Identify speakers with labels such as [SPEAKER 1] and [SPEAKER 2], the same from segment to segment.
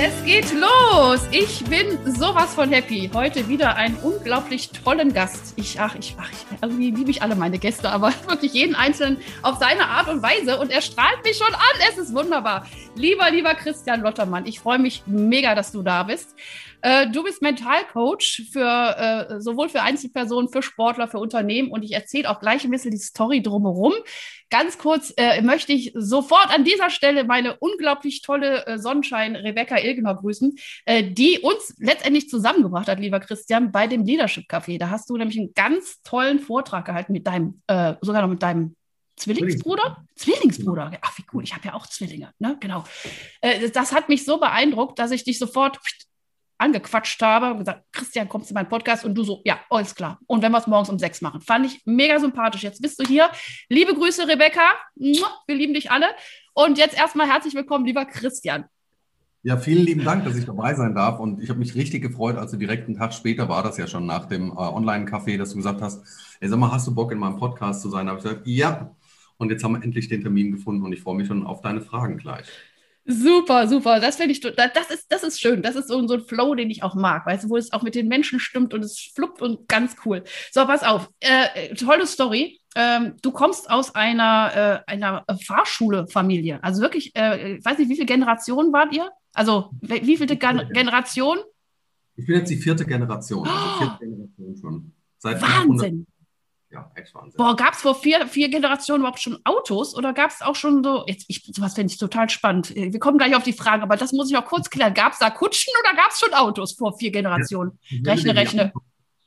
[SPEAKER 1] Es geht los. Ich bin sowas von happy. Heute wieder einen unglaublich tollen Gast. Ich, ach, ich, ach, irgendwie liebe ich alle meine Gäste, aber wirklich jeden einzelnen auf seine Art und Weise. Und er strahlt mich schon an. Es ist wunderbar. Lieber, lieber Christian Lottermann, ich freue mich mega, dass du da bist. Äh, du bist Mentalcoach für äh, sowohl für Einzelpersonen, für Sportler, für Unternehmen und ich erzähle auch gleich ein bisschen die Story drumherum. Ganz kurz äh, möchte ich sofort an dieser Stelle meine unglaublich tolle äh, Sonnenschein Rebecca Ilgener grüßen, äh, die uns letztendlich zusammengebracht hat, lieber Christian, bei dem Leadership Café. Da hast du nämlich einen ganz tollen Vortrag gehalten mit deinem, sogar noch mit deinem Zwillingsbruder? Zwillingsbruder. Ach, wie cool. Ich habe ja auch Zwillinge. Ne? Genau. Das hat mich so beeindruckt, dass ich dich sofort angequatscht habe und gesagt, Christian, kommst du in meinen Podcast? Und du so, ja, alles klar. Und wenn wir es morgens um sechs machen. Fand ich mega sympathisch. Jetzt bist du hier. Liebe Grüße, Rebecca. Wir lieben dich alle. Und jetzt erstmal herzlich willkommen, lieber Christian.
[SPEAKER 2] Ja, vielen lieben Dank, dass ich dabei sein darf. Und ich habe mich richtig gefreut, als du direkt einen Tag später war das ja schon nach dem äh, Online-Café, dass du gesagt hast, ey, sag mal, hast du Bock in meinem Podcast zu sein? Da habe ich gesagt, ja. Und jetzt haben wir endlich den Termin gefunden und ich freue mich schon auf deine Fragen gleich.
[SPEAKER 1] Super, super. Das finde ich, das ist, das ist schön. Das ist so, so ein Flow, den ich auch mag, weißt du, wo es auch mit den Menschen stimmt und es fluppt und ganz cool. So, pass auf. Äh, tolle Story. Ähm, du kommst aus einer, äh, einer Fahrschule-Familie. Also wirklich, äh, ich weiß nicht, wie viele Generationen wart ihr? Also, wie viele Gen Generationen?
[SPEAKER 2] Ich bin jetzt die vierte Generation. Also vierte Generation
[SPEAKER 1] schon. Seit Wahnsinn ja, echt Wahnsinn. Boah, gab es vor vier, vier Generationen überhaupt schon Autos oder gab es auch schon so, jetzt, ich, sowas finde ich total spannend. Wir kommen gleich auf die Fragen, aber das muss ich noch kurz klären. Gab es da Kutschen oder gab es schon Autos vor vier Generationen? Ja, rechne, rechne.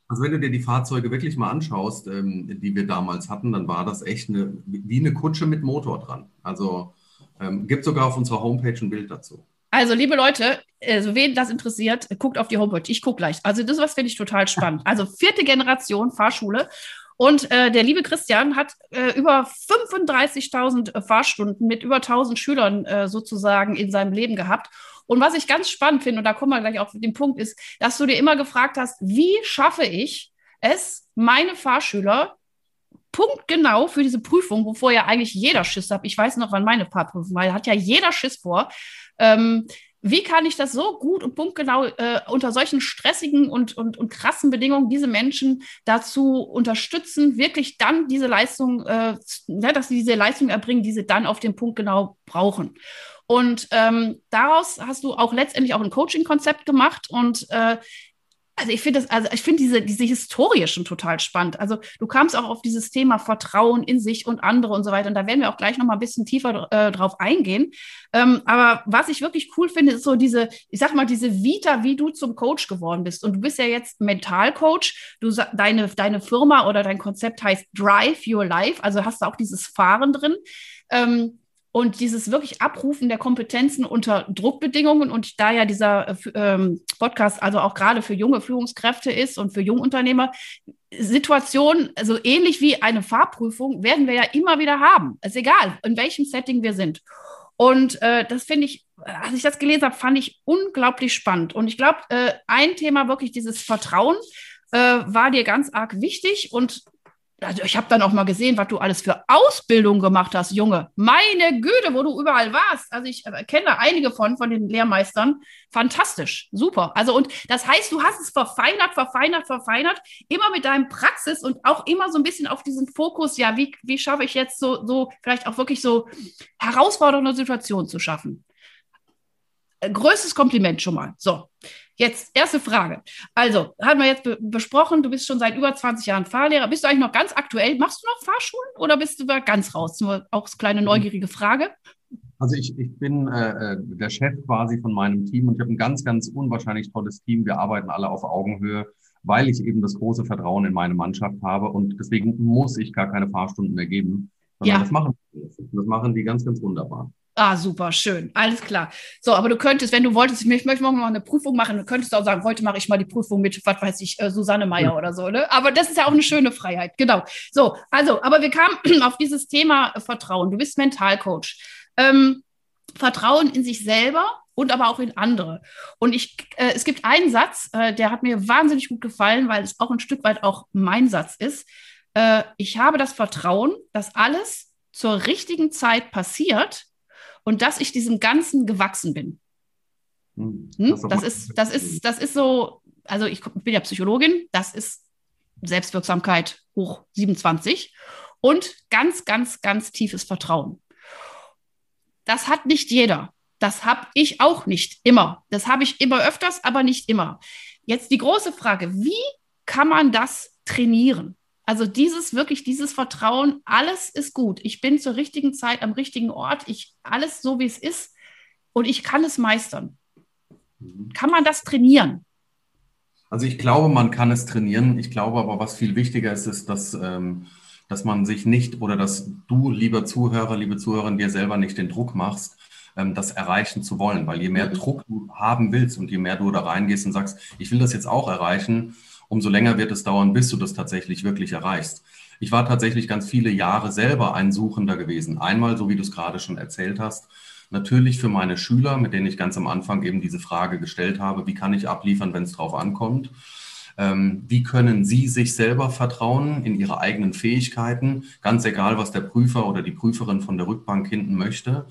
[SPEAKER 2] Also wenn du dir die Fahrzeuge wirklich mal anschaust, ähm, die wir damals hatten, dann war das echt eine, wie eine Kutsche mit Motor dran. Also ähm, gibt sogar auf unserer Homepage ein Bild dazu.
[SPEAKER 1] Also, liebe Leute, also wen das interessiert, guckt auf die Homepage. Ich gucke gleich. Also, das was finde ich total spannend. Also, vierte Generation Fahrschule. Und äh, der liebe Christian hat äh, über 35.000 äh, Fahrstunden mit über 1.000 Schülern äh, sozusagen in seinem Leben gehabt. Und was ich ganz spannend finde, und da kommen wir gleich auf den Punkt, ist, dass du dir immer gefragt hast, wie schaffe ich es, meine Fahrschüler punktgenau für diese Prüfung, wovor ja eigentlich jeder Schiss hat. Ich weiß noch, wann meine Fahrprüfung war, hat ja jeder Schiss vor. Ähm, wie kann ich das so gut und punktgenau äh, unter solchen stressigen und, und, und krassen Bedingungen diese Menschen dazu unterstützen, wirklich dann diese Leistung, äh, ja, dass sie diese Leistung erbringen, die sie dann auf den Punkt genau brauchen. Und ähm, daraus hast du auch letztendlich auch ein Coaching-Konzept gemacht und äh, also ich finde das, also ich finde diese, diese Historie schon total spannend. Also du kamst auch auf dieses Thema Vertrauen in sich und andere und so weiter. Und da werden wir auch gleich noch mal ein bisschen tiefer äh, drauf eingehen. Ähm, aber was ich wirklich cool finde, ist so diese, ich sag mal, diese Vita, wie du zum Coach geworden bist. Und du bist ja jetzt Mentalcoach. Du deine, deine Firma oder dein Konzept heißt Drive Your Life. Also hast du auch dieses Fahren drin. Ähm, und dieses wirklich Abrufen der Kompetenzen unter Druckbedingungen und da ja dieser äh, ähm, Podcast also auch gerade für junge Führungskräfte ist und für Jungunternehmer, Situationen, also ähnlich wie eine Fahrprüfung, werden wir ja immer wieder haben. Ist egal, in welchem Setting wir sind. Und äh, das finde ich, als ich das gelesen habe, fand ich unglaublich spannend. Und ich glaube, äh, ein Thema wirklich dieses Vertrauen äh, war dir ganz arg wichtig. Und also ich habe dann auch mal gesehen, was du alles für Ausbildung gemacht hast, Junge. Meine Güte, wo du überall warst. Also ich äh, kenne einige von, von den Lehrmeistern. Fantastisch, super. Also und das heißt, du hast es verfeinert, verfeinert, verfeinert, immer mit deinem Praxis und auch immer so ein bisschen auf diesen Fokus, ja, wie, wie schaffe ich jetzt so, so vielleicht auch wirklich so herausfordernde Situationen zu schaffen. Äh, größtes Kompliment schon mal. So, Jetzt, erste Frage. Also, haben wir jetzt be besprochen, du bist schon seit über 20 Jahren Fahrlehrer. Bist du eigentlich noch ganz aktuell? Machst du noch Fahrschulen oder bist du da ganz raus? Nur auch eine kleine neugierige Frage.
[SPEAKER 2] Also ich, ich bin äh, äh, der Chef quasi von meinem Team und ich habe ein ganz, ganz unwahrscheinlich tolles Team. Wir arbeiten alle auf Augenhöhe, weil ich eben das große Vertrauen in meine Mannschaft habe und deswegen muss ich gar keine Fahrstunden mehr geben. Ja. Das machen, das machen die ganz, ganz wunderbar.
[SPEAKER 1] Ah, super, schön. Alles klar. So, aber du könntest, wenn du wolltest, ich möchte morgen mal eine Prüfung machen, du könntest auch sagen, heute mache ich mal die Prüfung mit, was weiß ich, äh, Susanne Meyer oder so, ne? Aber das ist ja auch eine schöne Freiheit, genau. So, also, aber wir kamen auf dieses Thema Vertrauen. Du bist Mentalcoach. Ähm, Vertrauen in sich selber und aber auch in andere. Und ich, äh, es gibt einen Satz, äh, der hat mir wahnsinnig gut gefallen, weil es auch ein Stück weit auch mein Satz ist. Äh, ich habe das Vertrauen, dass alles zur richtigen Zeit passiert und dass ich diesem Ganzen gewachsen bin. Hm? hm? Das, ist, das, ist, das ist so, also ich bin ja Psychologin, das ist Selbstwirksamkeit hoch 27 und ganz, ganz, ganz tiefes Vertrauen. Das hat nicht jeder. Das habe ich auch nicht immer. Das habe ich immer öfters, aber nicht immer. Jetzt die große Frage, wie kann man das trainieren? Also dieses wirklich, dieses Vertrauen, alles ist gut. Ich bin zur richtigen Zeit am richtigen Ort. Ich alles so wie es ist und ich kann es meistern. Mhm. Kann man das trainieren?
[SPEAKER 2] Also ich glaube, man kann es trainieren. Ich glaube aber, was viel wichtiger ist, ist, dass, ähm, dass man sich nicht oder dass du, lieber Zuhörer, liebe Zuhörerin, dir selber nicht den Druck machst, ähm, das erreichen zu wollen. Weil je mehr mhm. Druck du haben willst und je mehr du da reingehst und sagst, ich will das jetzt auch erreichen, umso länger wird es dauern, bis du das tatsächlich wirklich erreichst. Ich war tatsächlich ganz viele Jahre selber ein Suchender gewesen. Einmal, so wie du es gerade schon erzählt hast, natürlich für meine Schüler, mit denen ich ganz am Anfang eben diese Frage gestellt habe, wie kann ich abliefern, wenn es drauf ankommt? Ähm, wie können Sie sich selber vertrauen in Ihre eigenen Fähigkeiten, ganz egal, was der Prüfer oder die Prüferin von der Rückbank hinten möchte?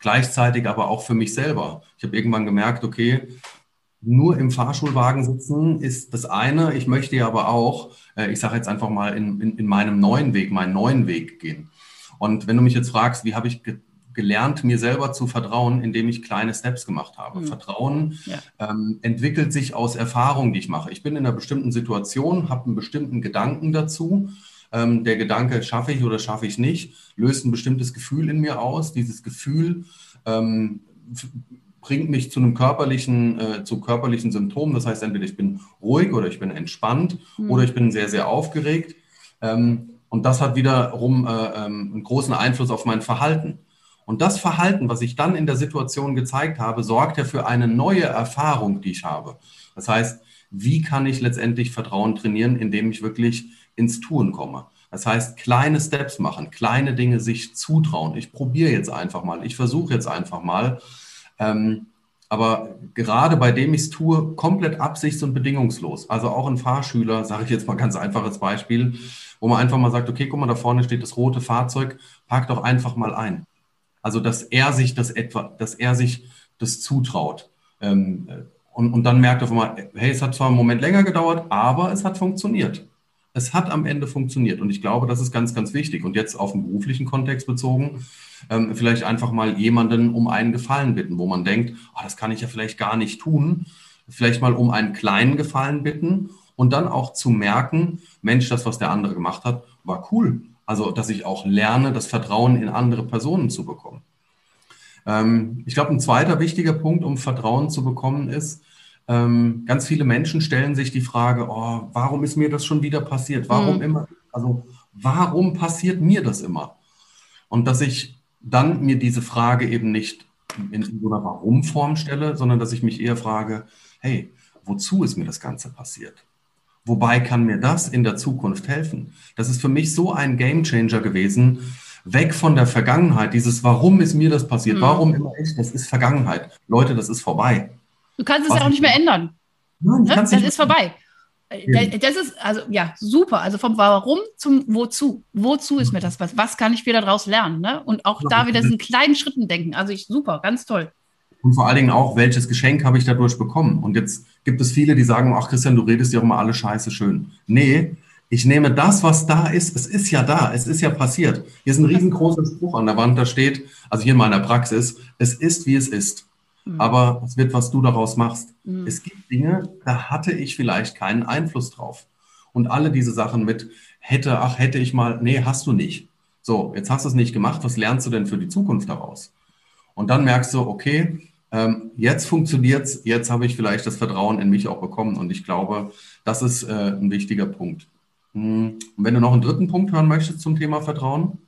[SPEAKER 2] Gleichzeitig aber auch für mich selber. Ich habe irgendwann gemerkt, okay, nur im Fahrschulwagen sitzen ist das eine. Ich möchte ja aber auch, äh, ich sage jetzt einfach mal, in, in, in, meinem neuen Weg, meinen neuen Weg gehen. Und wenn du mich jetzt fragst, wie habe ich ge gelernt, mir selber zu vertrauen, indem ich kleine Steps gemacht habe. Mhm. Vertrauen ja. ähm, entwickelt sich aus Erfahrungen, die ich mache. Ich bin in einer bestimmten Situation, habe einen bestimmten Gedanken dazu. Ähm, der Gedanke, schaffe ich oder schaffe ich nicht, löst ein bestimmtes Gefühl in mir aus. Dieses Gefühl ähm, bringt mich zu einem körperlichen, äh, zu körperlichen Symptomen. Das heißt, entweder ich bin ruhig oder ich bin entspannt mhm. oder ich bin sehr, sehr aufgeregt. Ähm, und das hat wiederum äh, ähm, einen großen Einfluss auf mein Verhalten. Und das Verhalten, was ich dann in der Situation gezeigt habe, sorgt ja für eine neue Erfahrung, die ich habe. Das heißt, wie kann ich letztendlich Vertrauen trainieren, indem ich wirklich ins Tun komme? Das heißt, kleine Steps machen, kleine Dinge sich zutrauen. Ich probiere jetzt einfach mal, ich versuche jetzt einfach mal. Ähm, aber gerade bei dem ich es tue, komplett absichts- und bedingungslos. Also auch ein Fahrschüler, sage ich jetzt mal ganz einfaches Beispiel, wo man einfach mal sagt, okay, guck mal, da vorne steht das rote Fahrzeug, park doch einfach mal ein. Also dass er sich das etwa, dass er sich das zutraut. Ähm, und, und dann merkt er auf hey, es hat zwar einen Moment länger gedauert, aber es hat funktioniert. Es hat am Ende funktioniert. Und ich glaube, das ist ganz, ganz wichtig. Und jetzt auf den beruflichen Kontext bezogen, ähm, vielleicht einfach mal jemanden um einen Gefallen bitten, wo man denkt, oh, das kann ich ja vielleicht gar nicht tun. Vielleicht mal um einen kleinen Gefallen bitten und dann auch zu merken, Mensch, das, was der andere gemacht hat, war cool. Also, dass ich auch lerne, das Vertrauen in andere Personen zu bekommen. Ähm, ich glaube, ein zweiter wichtiger Punkt, um Vertrauen zu bekommen, ist, ähm, ganz viele Menschen stellen sich die Frage, oh, warum ist mir das schon wieder passiert? Warum mhm. immer? Also, warum passiert mir das immer? Und dass ich dann mir diese Frage eben nicht in so einer Warum-Form stelle, sondern dass ich mich eher frage, hey, wozu ist mir das Ganze passiert? Wobei kann mir das in der Zukunft helfen? Das ist für mich so ein Gamechanger gewesen, weg von der Vergangenheit, dieses Warum ist mir das passiert? Mhm. Warum immer ich? Das ist Vergangenheit. Leute, das ist vorbei.
[SPEAKER 1] Du kannst es ja auch nicht mehr ändern. Nein, ne? Das ist vorbei. Äh, das ist also ja super. Also vom Warum zum Wozu. Wozu ist mir das was? Was kann ich wieder daraus lernen? Ne? Und auch da wieder in kleinen Schritten denken. Also ich super, ganz toll.
[SPEAKER 2] Und vor allen Dingen auch, welches Geschenk habe ich dadurch bekommen? Und jetzt gibt es viele, die sagen, ach Christian, du redest ja immer alle Scheiße schön. Nee, ich nehme das, was da ist. Es ist ja da. Es ist ja passiert. Hier ist ein riesengroßer Spruch an der Wand, da steht, also hier in meiner Praxis, es ist, wie es ist. Mhm. Aber es wird, was du daraus machst. Mhm. Es gibt Dinge, da hatte ich vielleicht keinen Einfluss drauf. Und alle diese Sachen mit hätte, ach, hätte ich mal, nee, hast du nicht. So, jetzt hast du es nicht gemacht, was lernst du denn für die Zukunft daraus? Und dann merkst du, okay, ähm, jetzt funktioniert es, jetzt habe ich vielleicht das Vertrauen in mich auch bekommen. Und ich glaube, das ist äh, ein wichtiger Punkt. Hm. Und wenn du noch einen dritten Punkt hören möchtest zum Thema Vertrauen?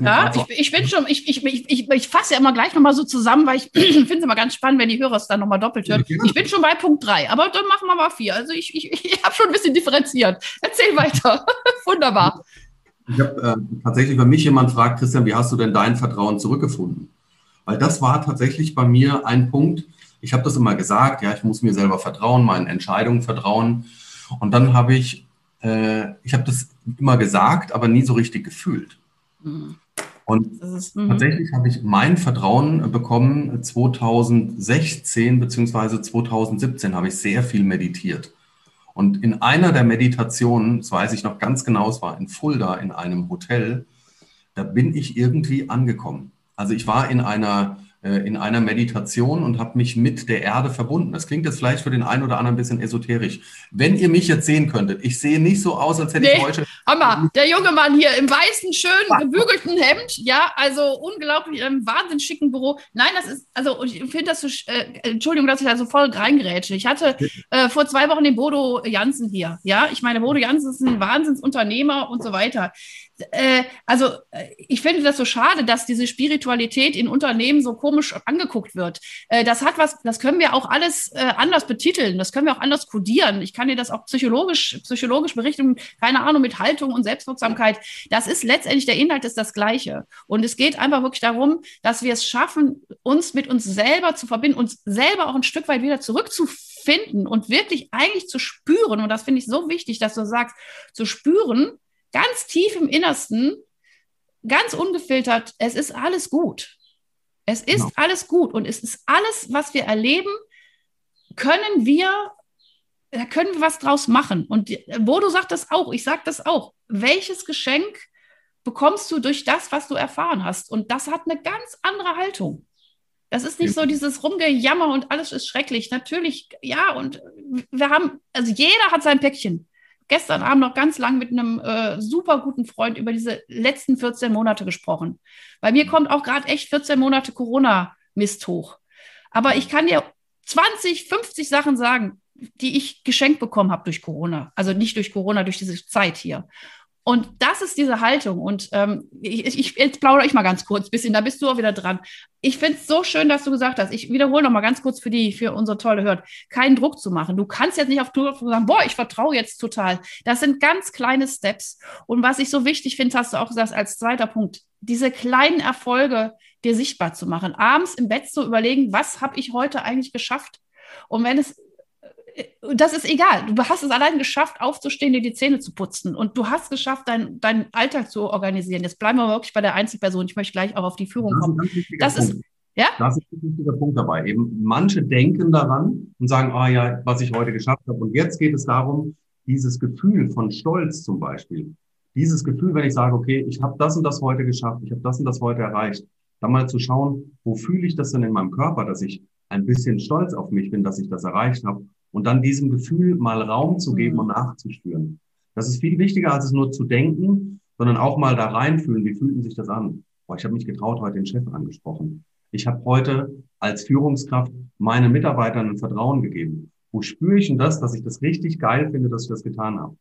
[SPEAKER 1] Ja, ich, ich, bin schon, ich, ich, ich, ich fasse ja immer gleich nochmal so zusammen, weil ich finde es immer ganz spannend, wenn die Hörer es dann nochmal doppelt hören. Ich bin schon bei Punkt 3, aber dann machen wir mal 4. Also ich, ich, ich habe schon ein bisschen differenziert. Erzähl weiter. Wunderbar.
[SPEAKER 2] Ich habe äh, tatsächlich, wenn mich jemand fragt, Christian, wie hast du denn dein Vertrauen zurückgefunden? Weil das war tatsächlich bei mir ein Punkt, ich habe das immer gesagt, ja, ich muss mir selber vertrauen, meinen Entscheidungen vertrauen. Und dann habe ich, äh, ich habe das immer gesagt, aber nie so richtig gefühlt. Mhm. Und mhm. tatsächlich habe ich mein Vertrauen bekommen 2016 beziehungsweise 2017 habe ich sehr viel meditiert. Und in einer der Meditationen, das weiß ich noch ganz genau, es war in Fulda in einem Hotel, da bin ich irgendwie angekommen. Also ich war in einer äh, in einer Meditation und habe mich mit der Erde verbunden. Das klingt jetzt vielleicht für den einen oder anderen ein bisschen esoterisch. Wenn ihr mich jetzt sehen könntet, ich sehe nicht so aus, als hätte nee, ich heute.
[SPEAKER 1] Hammer, der junge Mann hier im weißen, schön gebügelten Hemd, ja, also unglaublich, in einem wahnsinnig schicken Büro. Nein, das ist, also ich finde das so, äh, Entschuldigung, dass ich da so voll reingerätsche. Ich hatte äh, vor zwei Wochen den Bodo Jansen hier, ja. Ich meine, Bodo Jansen ist ein Wahnsinnsunternehmer und so weiter äh, also äh, ich finde das so schade, dass diese Spiritualität in Unternehmen so komisch angeguckt wird. Äh, das hat was, das können wir auch alles äh, anders betiteln, das können wir auch anders kodieren. Ich kann dir das auch psychologisch, psychologisch berichten, keine Ahnung, mit Haltung und Selbstwirksamkeit. Das ist letztendlich der Inhalt ist das Gleiche. Und es geht einfach wirklich darum, dass wir es schaffen, uns mit uns selber zu verbinden, uns selber auch ein Stück weit wieder zurückzufinden und wirklich eigentlich zu spüren. Und das finde ich so wichtig, dass du sagst, zu spüren, ganz tief im Innersten, ganz ungefiltert, es ist alles gut. Es ist genau. alles gut und es ist alles, was wir erleben, können wir, da können wir was draus machen. Und Bodo sagt das auch, ich sage das auch. Welches Geschenk bekommst du durch das, was du erfahren hast? Und das hat eine ganz andere Haltung. Das ist nicht so dieses Rumgejammer und alles ist schrecklich. Natürlich, ja, und wir haben, also jeder hat sein Päckchen gestern Abend noch ganz lang mit einem äh, super guten Freund über diese letzten 14 Monate gesprochen. Bei mir kommt auch gerade echt 14 Monate Corona-Mist hoch. Aber ich kann dir 20, 50 Sachen sagen, die ich geschenkt bekommen habe durch Corona. Also nicht durch Corona, durch diese Zeit hier. Und das ist diese Haltung. Und ähm, ich, ich, jetzt plaudere ich mal ganz kurz ein bisschen, da bist du auch wieder dran. Ich finde es so schön, dass du gesagt hast, ich wiederhole noch mal ganz kurz für die, für unsere tolle Hört, keinen Druck zu machen. Du kannst jetzt nicht auf Tour sagen, boah, ich vertraue jetzt total. Das sind ganz kleine Steps. Und was ich so wichtig finde, hast du auch gesagt, als zweiter Punkt, diese kleinen Erfolge dir sichtbar zu machen. Abends im Bett zu überlegen, was habe ich heute eigentlich geschafft? Und wenn es das ist egal. Du hast es allein geschafft, aufzustehen, dir die Zähne zu putzen. Und du hast geschafft, deinen dein Alltag zu organisieren. Jetzt bleiben wir wirklich bei der Einzelperson. Ich möchte gleich auch auf die Führung kommen. Das
[SPEAKER 2] ist, ja? Das ist ein wichtiger Punkt dabei. Eben manche denken daran und sagen, ah ja, was ich heute geschafft habe. Und jetzt geht es darum, dieses Gefühl von Stolz zum Beispiel. Dieses Gefühl, wenn ich sage, okay, ich habe das und das heute geschafft, ich habe das und das heute erreicht, dann mal zu schauen, wo fühle ich das denn in meinem Körper, dass ich ein bisschen stolz auf mich bin, dass ich das erreicht habe und dann diesem Gefühl mal Raum zu geben mhm. und nachzuspüren. Das ist viel wichtiger, als es nur zu denken, sondern auch mal da reinfühlen, wie fühlt sich das an? Boah, ich habe mich getraut, heute den Chef angesprochen. Ich habe heute als Führungskraft meinen Mitarbeitern ein Vertrauen gegeben. Wo spüre ich denn das, dass ich das richtig geil finde, dass ich das getan habe?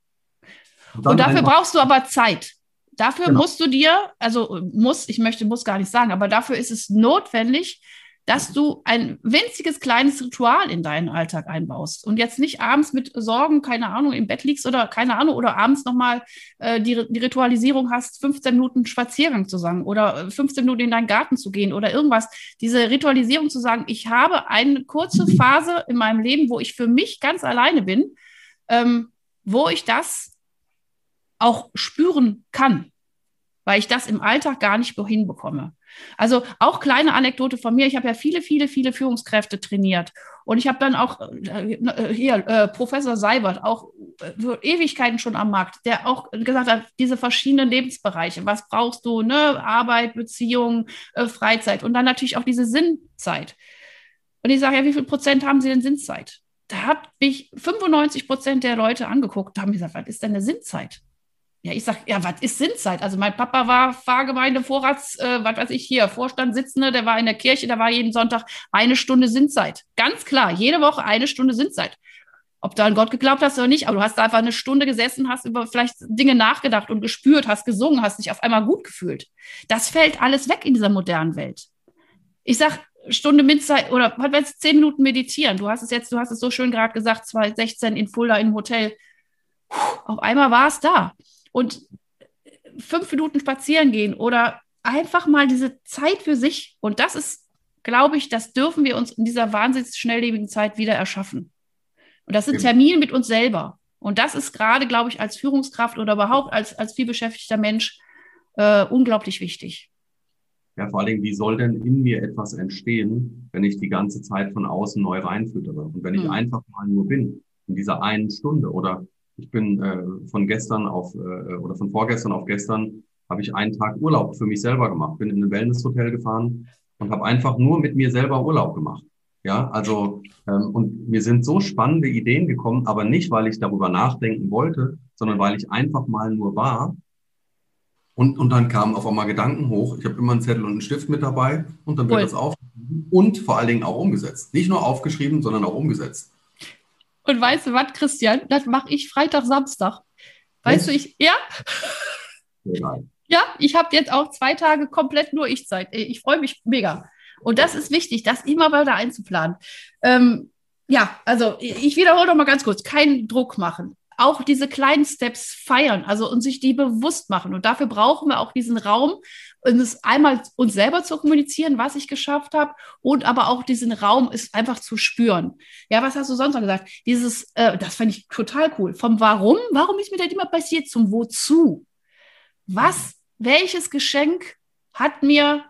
[SPEAKER 1] Und, und dafür brauchst du aber Zeit. Dafür genau. musst du dir, also muss, ich möchte muss gar nicht sagen, aber dafür ist es notwendig, dass du ein winziges kleines Ritual in deinen Alltag einbaust und jetzt nicht abends mit Sorgen, keine Ahnung, im Bett liegst oder keine Ahnung, oder abends nochmal äh, die, die Ritualisierung hast, 15 Minuten Spaziergang zu sagen oder 15 Minuten in deinen Garten zu gehen oder irgendwas. Diese Ritualisierung zu sagen, ich habe eine kurze Phase in meinem Leben, wo ich für mich ganz alleine bin, ähm, wo ich das auch spüren kann, weil ich das im Alltag gar nicht hinbekomme. Also auch kleine Anekdote von mir. Ich habe ja viele, viele, viele Führungskräfte trainiert. Und ich habe dann auch äh, hier äh, Professor Seibert, auch äh, Ewigkeiten schon am Markt, der auch gesagt hat, diese verschiedenen Lebensbereiche, was brauchst du, ne? Arbeit, Beziehung, äh, Freizeit und dann natürlich auch diese Sinnzeit. Und ich sage ja, wie viel Prozent haben Sie denn Sinnzeit? Da habe ich 95 Prozent der Leute angeguckt und haben gesagt, was ist denn eine Sinnzeit? Ja, ich sag, ja, was ist Sinnzeit? Also mein Papa war Pfarrgemeinde, Vorrats, äh, was weiß ich hier, Vorstandssitzende, der war in der Kirche, der war jeden Sonntag eine Stunde Sinnzeit. Ganz klar, jede Woche eine Stunde Sinnzeit. ob du an Gott geglaubt hast oder nicht, aber du hast da einfach eine Stunde gesessen, hast über vielleicht Dinge nachgedacht und gespürt, hast gesungen, hast dich auf einmal gut gefühlt. Das fällt alles weg in dieser modernen Welt. Ich sag, Stunde Mitzeit oder was weiß zehn Minuten meditieren. Du hast es jetzt, du hast es so schön gerade gesagt, 2016 in Fulda im Hotel. Auf einmal war es da. Und fünf Minuten spazieren gehen oder einfach mal diese Zeit für sich. Und das ist, glaube ich, das dürfen wir uns in dieser wahnsinnig schnelllebigen Zeit wieder erschaffen. Und das sind Termine mit uns selber. Und das ist gerade, glaube ich, als Führungskraft oder überhaupt als, als vielbeschäftigter Mensch äh, unglaublich wichtig.
[SPEAKER 2] Ja, vor allen Dingen, wie soll denn in mir etwas entstehen, wenn ich die ganze Zeit von außen neu reinfüttere? Und wenn ich hm. einfach mal nur bin, in dieser einen Stunde oder ich bin äh, von gestern auf äh, oder von vorgestern auf gestern habe ich einen Tag Urlaub für mich selber gemacht, bin in ein Wellnesshotel gefahren und habe einfach nur mit mir selber Urlaub gemacht. Ja, also ähm, und mir sind so spannende Ideen gekommen, aber nicht, weil ich darüber nachdenken wollte, sondern weil ich einfach mal nur war. Und, und dann kamen auf einmal Gedanken hoch. Ich habe immer einen Zettel und einen Stift mit dabei und dann wird cool. das aufgeschrieben und vor allen Dingen auch umgesetzt. Nicht nur aufgeschrieben, sondern auch umgesetzt.
[SPEAKER 1] Und weißt du was, Christian? Das mache ich Freitag, Samstag. Weißt was? du, ich, ja? Nein. Ja, ich habe jetzt auch zwei Tage komplett nur Ich-Zeit. Ich freue mich mega. Und das ist wichtig, das immer weiter einzuplanen. Ähm, ja, also ich wiederhole noch mal ganz kurz: keinen Druck machen. Auch diese kleinen Steps feiern, also und sich die bewusst machen. Und dafür brauchen wir auch diesen Raum, und es einmal uns selber zu kommunizieren, was ich geschafft habe, und aber auch diesen Raum ist einfach zu spüren. Ja, was hast du sonst noch gesagt? Dieses, äh, das fand ich total cool. Vom Warum, warum ist mir das immer passiert, zum Wozu. Was, welches Geschenk hat mir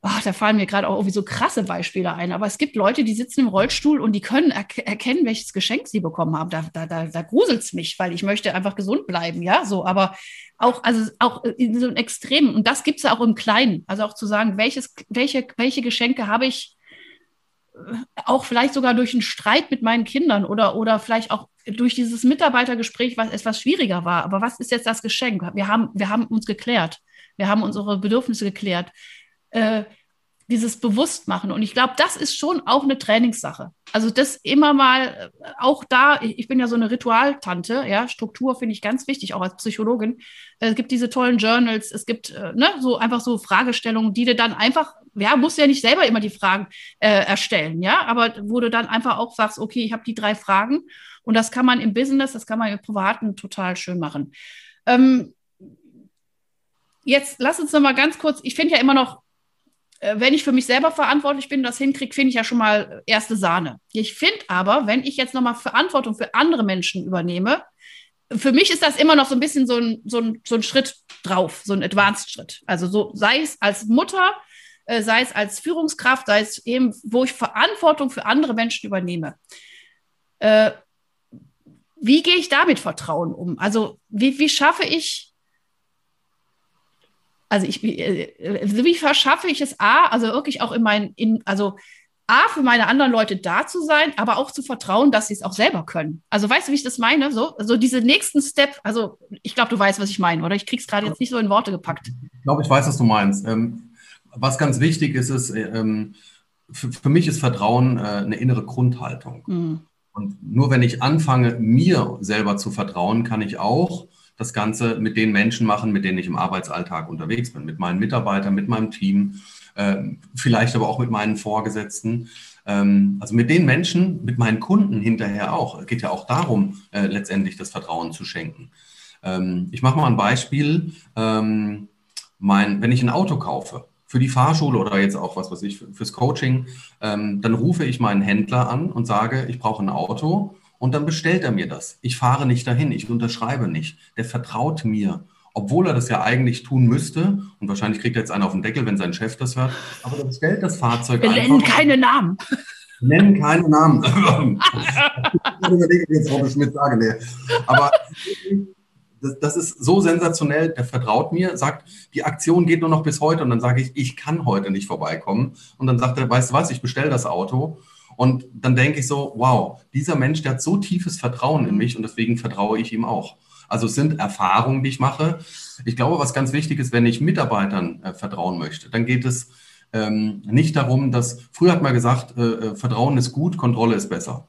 [SPEAKER 1] Ach, da fallen mir gerade auch irgendwie so krasse Beispiele ein. Aber es gibt Leute, die sitzen im Rollstuhl und die können er erkennen, welches Geschenk sie bekommen haben. Da, da, da, da gruselt es mich, weil ich möchte einfach gesund bleiben, ja, so. Aber auch, also auch in so einem Extremen. Und das gibt es ja auch im Kleinen. Also auch zu sagen, welches, welche, welche Geschenke habe ich äh, auch vielleicht sogar durch einen Streit mit meinen Kindern oder, oder vielleicht auch durch dieses Mitarbeitergespräch, was etwas schwieriger war. Aber was ist jetzt das Geschenk? Wir haben, wir haben uns geklärt. Wir haben unsere Bedürfnisse geklärt äh, dieses Bewusstmachen. Und ich glaube, das ist schon auch eine Trainingssache. Also das immer mal, äh, auch da, ich bin ja so eine Ritualtante, ja, Struktur finde ich ganz wichtig, auch als Psychologin. Es gibt diese tollen Journals, es gibt äh, ne, so einfach so Fragestellungen, die du dann einfach, ja, musst ja nicht selber immer die Fragen äh, erstellen, ja, aber wo du dann einfach auch sagst, okay, ich habe die drei Fragen und das kann man im Business, das kann man im Privaten total schön machen. Ähm, jetzt lass uns noch mal ganz kurz, ich finde ja immer noch, wenn ich für mich selber verantwortlich bin und das hinkriege, finde ich ja schon mal erste Sahne. Ich finde aber, wenn ich jetzt nochmal Verantwortung für andere Menschen übernehme, für mich ist das immer noch so ein bisschen so ein, so ein, so ein Schritt drauf, so ein Advanced-Schritt. Also so sei es als Mutter, äh, sei es als Führungskraft, sei es eben, wo ich Verantwortung für andere Menschen übernehme. Äh, wie gehe ich damit Vertrauen um? Also wie, wie schaffe ich also ich, äh, äh, wie verschaffe ich es A, also wirklich auch in meinen, in, also A, für meine anderen Leute da zu sein, aber auch zu vertrauen, dass sie es auch selber können. Also weißt du, wie ich das meine? So, also diese nächsten Step, also ich glaube, du weißt, was ich meine, oder? Ich krieg's gerade jetzt nicht so in Worte gepackt.
[SPEAKER 2] Ich glaube, ich weiß, was du meinst. Ähm, was ganz wichtig ist, ist, ähm, für, für, mich ist Vertrauen äh, eine innere Grundhaltung. Mhm. Und nur wenn ich anfange, mir selber zu vertrauen, kann ich auch das Ganze mit den Menschen machen, mit denen ich im Arbeitsalltag unterwegs bin, mit meinen Mitarbeitern, mit meinem Team, äh, vielleicht aber auch mit meinen Vorgesetzten. Ähm, also mit den Menschen, mit meinen Kunden hinterher auch. Es geht ja auch darum, äh, letztendlich das Vertrauen zu schenken. Ähm, ich mache mal ein Beispiel. Ähm, wenn ich ein Auto kaufe, für die Fahrschule oder jetzt auch was weiß ich, fürs Coaching, ähm, dann rufe ich meinen Händler an und sage, ich brauche ein Auto und dann bestellt er mir das. Ich fahre nicht dahin, ich unterschreibe nicht. Der vertraut mir, obwohl er das ja eigentlich tun müsste. Und wahrscheinlich kriegt er jetzt einen auf den Deckel, wenn sein Chef das hört. Aber er bestellt das Fahrzeug
[SPEAKER 1] Wir nennen keine Namen.
[SPEAKER 2] Nennen keine Namen. ich überlege jetzt, Frau Schmidt sage, nee. Aber das, das, ist so sensationell, der vertraut mir, sagt, die Aktion geht nur noch bis heute und dann sage ich, ich kann heute nicht vorbeikommen. Und dann sagt er, weißt du was, ich bestelle das Auto und dann denke ich so, wow, dieser Mensch, der hat so tiefes Vertrauen in mich und deswegen vertraue ich ihm auch. Also es sind Erfahrungen, die ich mache. Ich glaube, was ganz wichtig ist, wenn ich Mitarbeitern äh, vertrauen möchte, dann geht es ähm, nicht darum, dass, früher hat man gesagt, äh, äh Vertrauen ist gut, Kontrolle ist besser.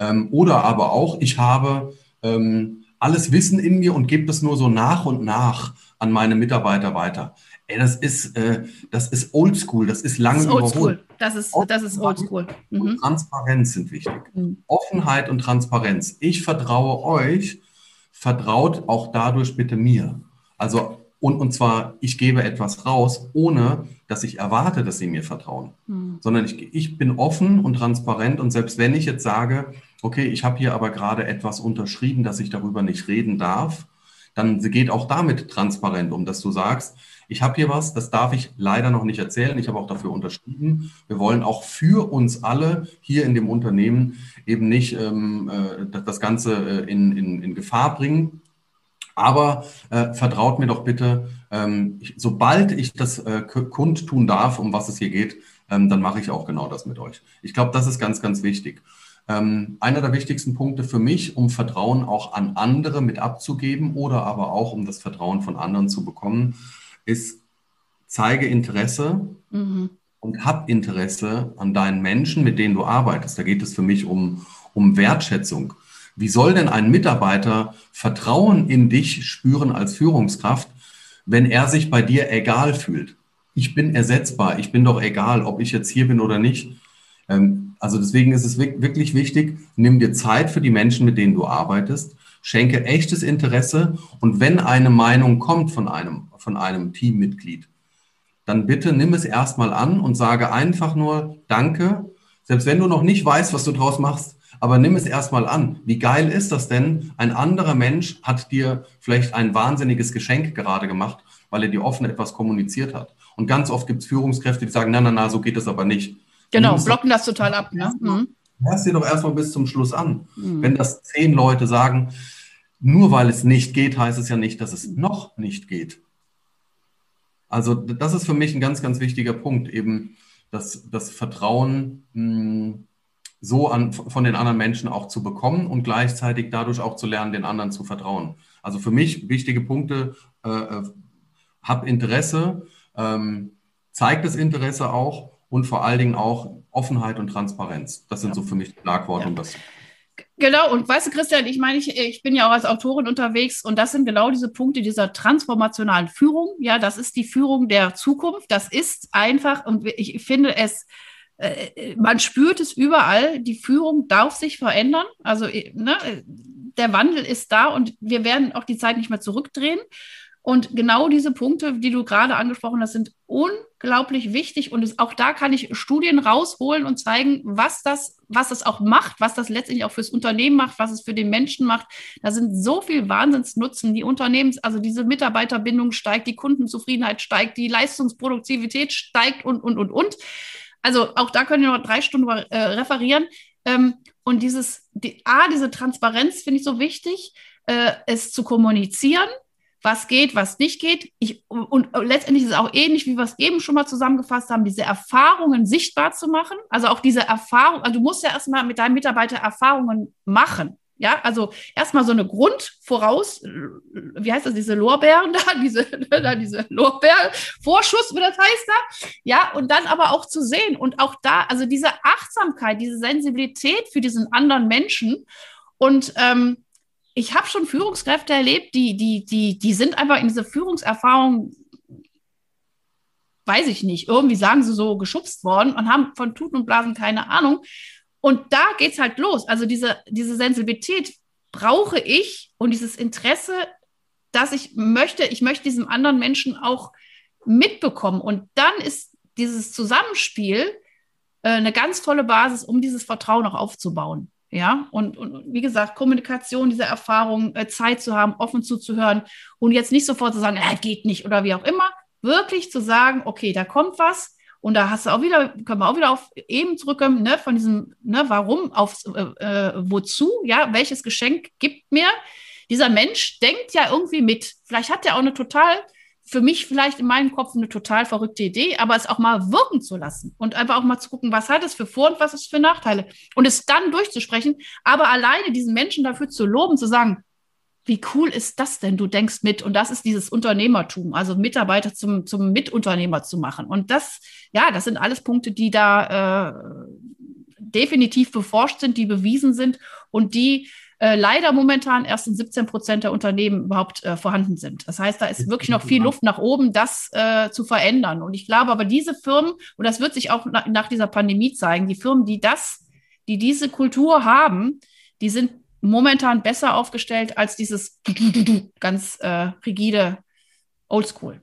[SPEAKER 2] Ähm, oder aber auch, ich habe ähm, alles Wissen in mir und gebe das nur so nach und nach an meine Mitarbeiter weiter. Ey, das ist, äh, das ist oldschool, das ist lange das ist
[SPEAKER 1] oldschool. Das ist, das ist oldschool.
[SPEAKER 2] Mhm. Transparenz sind wichtig. Mhm. Offenheit und Transparenz. Ich vertraue euch, vertraut auch dadurch bitte mir. Also, und, und zwar, ich gebe etwas raus, ohne dass ich erwarte, dass sie mir vertrauen, mhm. sondern ich, ich bin offen und transparent und selbst wenn ich jetzt sage, okay, ich habe hier aber gerade etwas unterschrieben, dass ich darüber nicht reden darf, dann geht auch damit transparent um, dass du sagst, ich habe hier was, das darf ich leider noch nicht erzählen. Ich habe auch dafür unterschrieben. Wir wollen auch für uns alle hier in dem Unternehmen eben nicht ähm, äh, das Ganze äh, in, in, in Gefahr bringen. Aber äh, vertraut mir doch bitte, ähm, ich, sobald ich das äh, kundtun darf, um was es hier geht, ähm, dann mache ich auch genau das mit euch. Ich glaube, das ist ganz, ganz wichtig. Ähm, einer der wichtigsten Punkte für mich, um Vertrauen auch an andere mit abzugeben oder aber auch um das Vertrauen von anderen zu bekommen, ist, zeige Interesse mhm. und hab Interesse an deinen Menschen, mit denen du arbeitest. Da geht es für mich um, um Wertschätzung. Wie soll denn ein Mitarbeiter Vertrauen in dich spüren als Führungskraft, wenn er sich bei dir egal fühlt? Ich bin ersetzbar, ich bin doch egal, ob ich jetzt hier bin oder nicht. Ähm, also deswegen ist es wirklich wichtig, nimm dir Zeit für die Menschen, mit denen du arbeitest, schenke echtes Interesse und wenn eine Meinung kommt von einem, von einem Teammitglied, dann bitte nimm es erstmal an und sage einfach nur Danke, selbst wenn du noch nicht weißt, was du draus machst, aber nimm es erstmal an. Wie geil ist das denn? Ein anderer Mensch hat dir vielleicht ein wahnsinniges Geschenk gerade gemacht, weil er dir offen etwas kommuniziert hat. Und ganz oft gibt es Führungskräfte, die sagen, na, na, na, so geht es aber nicht.
[SPEAKER 1] Genau, blocken das total ab. Ne? Mhm.
[SPEAKER 2] Hörst dir doch erstmal bis zum Schluss an. Mhm. Wenn das zehn Leute sagen, nur weil es nicht geht, heißt es ja nicht, dass es noch nicht geht. Also das ist für mich ein ganz, ganz wichtiger Punkt, eben das, das Vertrauen mh, hm, so an, von den anderen Menschen auch zu bekommen und gleichzeitig dadurch auch zu lernen, den anderen zu vertrauen. Also für mich wichtige Punkte, äh, äh hab Interesse, ähm, zeig das Interesse auch und vor allen Dingen auch Offenheit und Transparenz. Das sind ja. so für mich Schlagworte. Ja. Und das
[SPEAKER 1] Genau, und weißt du, Christian, ich meine, ich, ich bin ja auch als Autorin unterwegs und das sind genau diese Punkte dieser transformationalen Führung. Ja, das ist die Führung der Zukunft. Das ist einfach, und ich finde es, äh, man spürt es überall, die Führung darf sich verändern. Also ne, der Wandel ist da und wir werden auch die Zeit nicht mehr zurückdrehen. Und genau diese Punkte, die du gerade angesprochen hast, sind unglaublich wichtig. Und es, auch da kann ich Studien rausholen und zeigen, was das, was das auch macht, was das letztendlich auch fürs Unternehmen macht, was es für den Menschen macht. Da sind so viel Wahnsinnsnutzen. Die Unternehmens, also diese Mitarbeiterbindung steigt, die Kundenzufriedenheit steigt, die Leistungsproduktivität steigt und, und, und, und. Also auch da können wir noch drei Stunden äh, referieren. Ähm, und dieses, die, A, diese Transparenz finde ich so wichtig, äh, es zu kommunizieren was geht, was nicht geht. Ich, und letztendlich ist es auch ähnlich, wie wir es eben schon mal zusammengefasst haben, diese Erfahrungen sichtbar zu machen. Also auch diese Erfahrung, also du musst ja erstmal mit deinem Mitarbeiter Erfahrungen machen. Ja, also erstmal so eine Grundvoraus, wie heißt das, diese Lorbeeren da, diese, da, diese Lorbeervorschuss, wie das heißt da. Ja, und dann aber auch zu sehen und auch da, also diese Achtsamkeit, diese Sensibilität für diesen anderen Menschen und ähm, ich habe schon Führungskräfte erlebt, die, die, die, die sind einfach in diese Führungserfahrung, weiß ich nicht, irgendwie sagen sie so geschubst worden und haben von Tuten und Blasen keine Ahnung. Und da geht es halt los. Also diese, diese Sensibilität brauche ich und dieses Interesse, dass ich möchte, ich möchte diesem anderen Menschen auch mitbekommen. Und dann ist dieses Zusammenspiel äh, eine ganz tolle Basis, um dieses Vertrauen auch aufzubauen. Ja, und, und wie gesagt, Kommunikation, diese Erfahrung, äh, Zeit zu haben, offen zuzuhören und jetzt nicht sofort zu sagen, äh, geht nicht oder wie auch immer, wirklich zu sagen, okay, da kommt was und da hast du auch wieder, können wir auch wieder auf eben zurückkommen, ne, von diesem, ne, warum, auf äh, äh, wozu, ja, welches Geschenk gibt mir. Dieser Mensch denkt ja irgendwie mit. Vielleicht hat er auch eine total für mich vielleicht in meinem Kopf eine total verrückte Idee, aber es auch mal wirken zu lassen und einfach auch mal zu gucken, was hat es für Vor- und was ist für Nachteile. Und es dann durchzusprechen, aber alleine diesen Menschen dafür zu loben, zu sagen, wie cool ist das denn? Du denkst mit. Und das ist dieses Unternehmertum, also Mitarbeiter zum, zum Mitunternehmer zu machen. Und das, ja, das sind alles Punkte, die da, äh, definitiv beforscht sind, die bewiesen sind und die äh, leider momentan erst in 17 Prozent der Unternehmen überhaupt äh, vorhanden sind. Das heißt, da ist wirklich noch viel Luft nach oben, das äh, zu verändern. Und ich glaube aber, diese Firmen, und das wird sich auch nach, nach dieser Pandemie zeigen, die Firmen, die das, die diese Kultur haben, die sind momentan besser aufgestellt als dieses ganz äh, rigide Oldschool.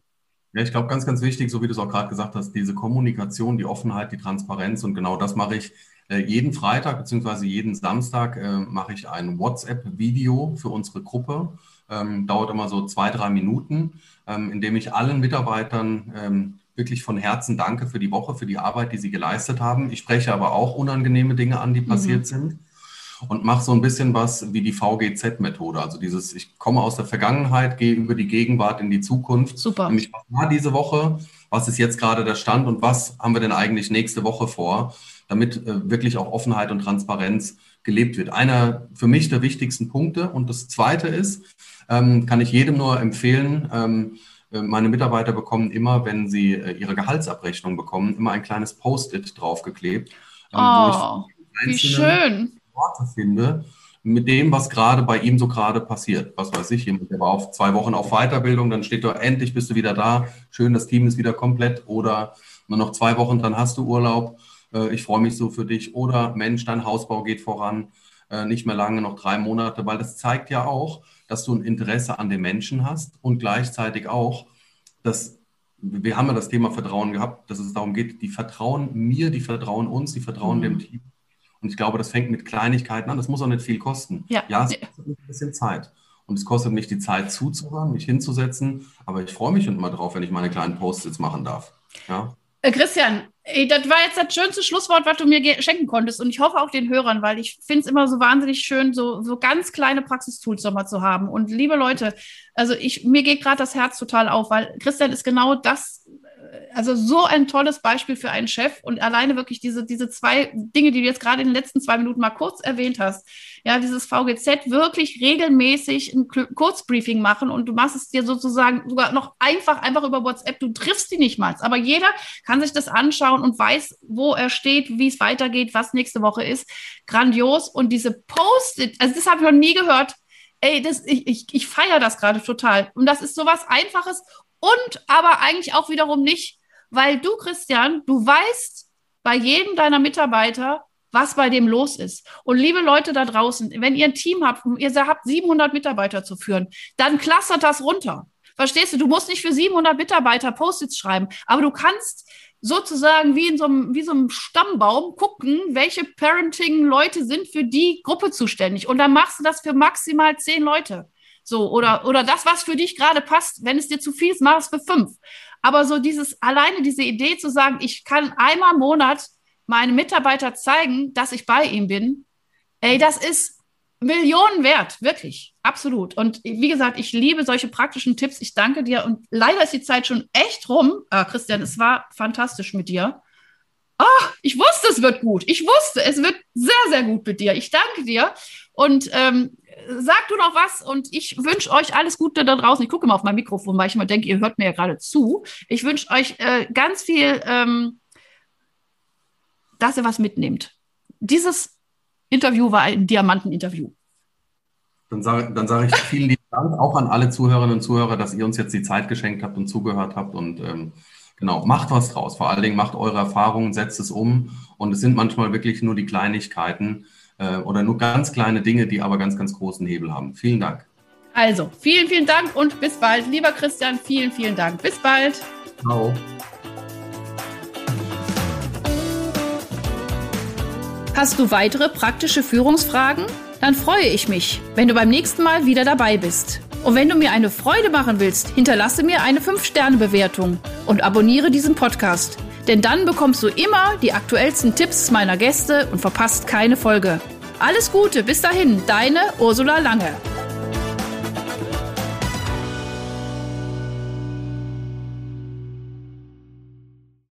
[SPEAKER 2] Ja, ich glaube, ganz, ganz wichtig, so wie du es auch gerade gesagt hast, diese Kommunikation, die Offenheit, die Transparenz und genau das mache ich jeden Freitag bzw. jeden Samstag äh, mache ich ein WhatsApp-Video für unsere Gruppe. Ähm, dauert immer so zwei, drei Minuten, ähm, in dem ich allen Mitarbeitern ähm, wirklich von Herzen danke für die Woche, für die Arbeit, die sie geleistet haben. Ich spreche aber auch unangenehme Dinge an, die mhm. passiert sind und mache so ein bisschen was wie die VGZ-Methode. Also dieses, ich komme aus der Vergangenheit, gehe über die Gegenwart in die Zukunft.
[SPEAKER 1] Super.
[SPEAKER 2] Nämlich, was war diese Woche? Was ist jetzt gerade der Stand und was haben wir denn eigentlich nächste Woche vor? Damit äh, wirklich auch Offenheit und Transparenz gelebt wird. Einer für mich der wichtigsten Punkte. Und das Zweite ist, ähm, kann ich jedem nur empfehlen, ähm, äh, meine Mitarbeiter bekommen immer, wenn sie äh, ihre Gehaltsabrechnung bekommen, immer ein kleines Post-it draufgeklebt.
[SPEAKER 1] Ähm, oh, wie schön.
[SPEAKER 2] Worte finde, mit dem, was gerade bei ihm so gerade passiert. Was weiß ich, jemand, der war auf zwei Wochen auf Weiterbildung, dann steht da, endlich bist du wieder da, schön, das Team ist wieder komplett oder nur noch zwei Wochen, dann hast du Urlaub äh, ich freue mich so für dich oder Mensch, dein Hausbau geht voran, äh, nicht mehr lange, noch drei Monate, weil das zeigt ja auch, dass du ein Interesse an den Menschen hast und gleichzeitig auch, dass wir haben ja das Thema Vertrauen gehabt, dass es darum geht, die vertrauen mir, die vertrauen uns, die vertrauen mhm. dem Team. Und ich glaube, das fängt mit Kleinigkeiten an. Das muss auch nicht viel kosten.
[SPEAKER 1] Ja,
[SPEAKER 2] ja es kostet ein bisschen Zeit. Und es kostet mich die Zeit zuzuhören, mich hinzusetzen. Aber ich freue mich immer drauf, wenn ich meine kleinen Post-its machen darf. Ja?
[SPEAKER 1] Äh, Christian, das war jetzt das schönste Schlusswort, was du mir schenken konntest. Und ich hoffe auch den Hörern, weil ich finde es immer so wahnsinnig schön, so, so ganz kleine Praxistools nochmal zu haben. Und liebe Leute, also ich, mir geht gerade das Herz total auf, weil Christian ist genau das, also so ein tolles Beispiel für einen Chef und alleine wirklich diese, diese zwei Dinge, die du jetzt gerade in den letzten zwei Minuten mal kurz erwähnt hast. Ja, dieses VGZ wirklich regelmäßig ein Kurzbriefing machen und du machst es dir sozusagen sogar noch einfach, einfach über WhatsApp. Du triffst die nicht mal. Aber jeder kann sich das anschauen und weiß, wo er steht, wie es weitergeht, was nächste Woche ist. Grandios. Und diese Post-it, also das habe ich noch nie gehört. Ey, das, ich, ich, ich feiere das gerade total. Und das ist sowas Einfaches und aber eigentlich auch wiederum nicht, weil du, Christian, du weißt bei jedem deiner Mitarbeiter, was bei dem los ist. Und liebe Leute da draußen, wenn ihr ein Team habt, ihr habt 700 Mitarbeiter zu führen, dann clustert das runter. Verstehst du? Du musst nicht für 700 Mitarbeiter Post-its schreiben, aber du kannst sozusagen wie in so einem, wie so einem Stammbaum gucken, welche Parenting-Leute sind für die Gruppe zuständig. Und dann machst du das für maximal zehn Leute. So, oder, oder das, was für dich gerade passt, wenn es dir zu viel ist, mach es für fünf. Aber so dieses, alleine diese Idee zu sagen, ich kann einmal im Monat meinem Mitarbeiter zeigen, dass ich bei ihm bin, ey, das ist Millionen wert, wirklich, absolut. Und wie gesagt, ich liebe solche praktischen Tipps. Ich danke dir. Und leider ist die Zeit schon echt rum. Ah, Christian, es war fantastisch mit dir. Oh, ich wusste, es wird gut. Ich wusste, es wird sehr, sehr gut mit dir. Ich danke dir. Und ähm, sag du noch was und ich wünsche euch alles Gute da draußen. Ich gucke mal auf mein Mikrofon, weil ich mal denke, ihr hört mir ja gerade zu. Ich wünsche euch äh, ganz viel, ähm, dass ihr was mitnehmt. Dieses Interview war ein Diamanteninterview.
[SPEAKER 2] Dann sage dann sag ich vielen lieben Dank auch an alle Zuhörerinnen und Zuhörer, dass ihr uns jetzt die Zeit geschenkt habt und zugehört habt und ähm, genau, macht was draus. Vor allen Dingen macht eure Erfahrungen, setzt es um und es sind manchmal wirklich nur die Kleinigkeiten, äh, oder nur ganz kleine Dinge, die aber ganz, ganz großen Hebel haben. Vielen Dank.
[SPEAKER 1] Also, vielen, vielen Dank und bis bald. Lieber Christian, vielen, vielen Dank. Bis bald. Ciao. Hast du weitere praktische Führungsfragen? Dann freue ich mich, wenn du beim nächsten Mal wieder dabei bist. Und wenn du mir eine Freude machen willst, hinterlasse mir eine 5-Sterne-Bewertung und abonniere diesen Podcast. Denn dann bekommst du immer die aktuellsten Tipps meiner Gäste und verpasst keine Folge. Alles Gute, bis dahin, deine Ursula Lange.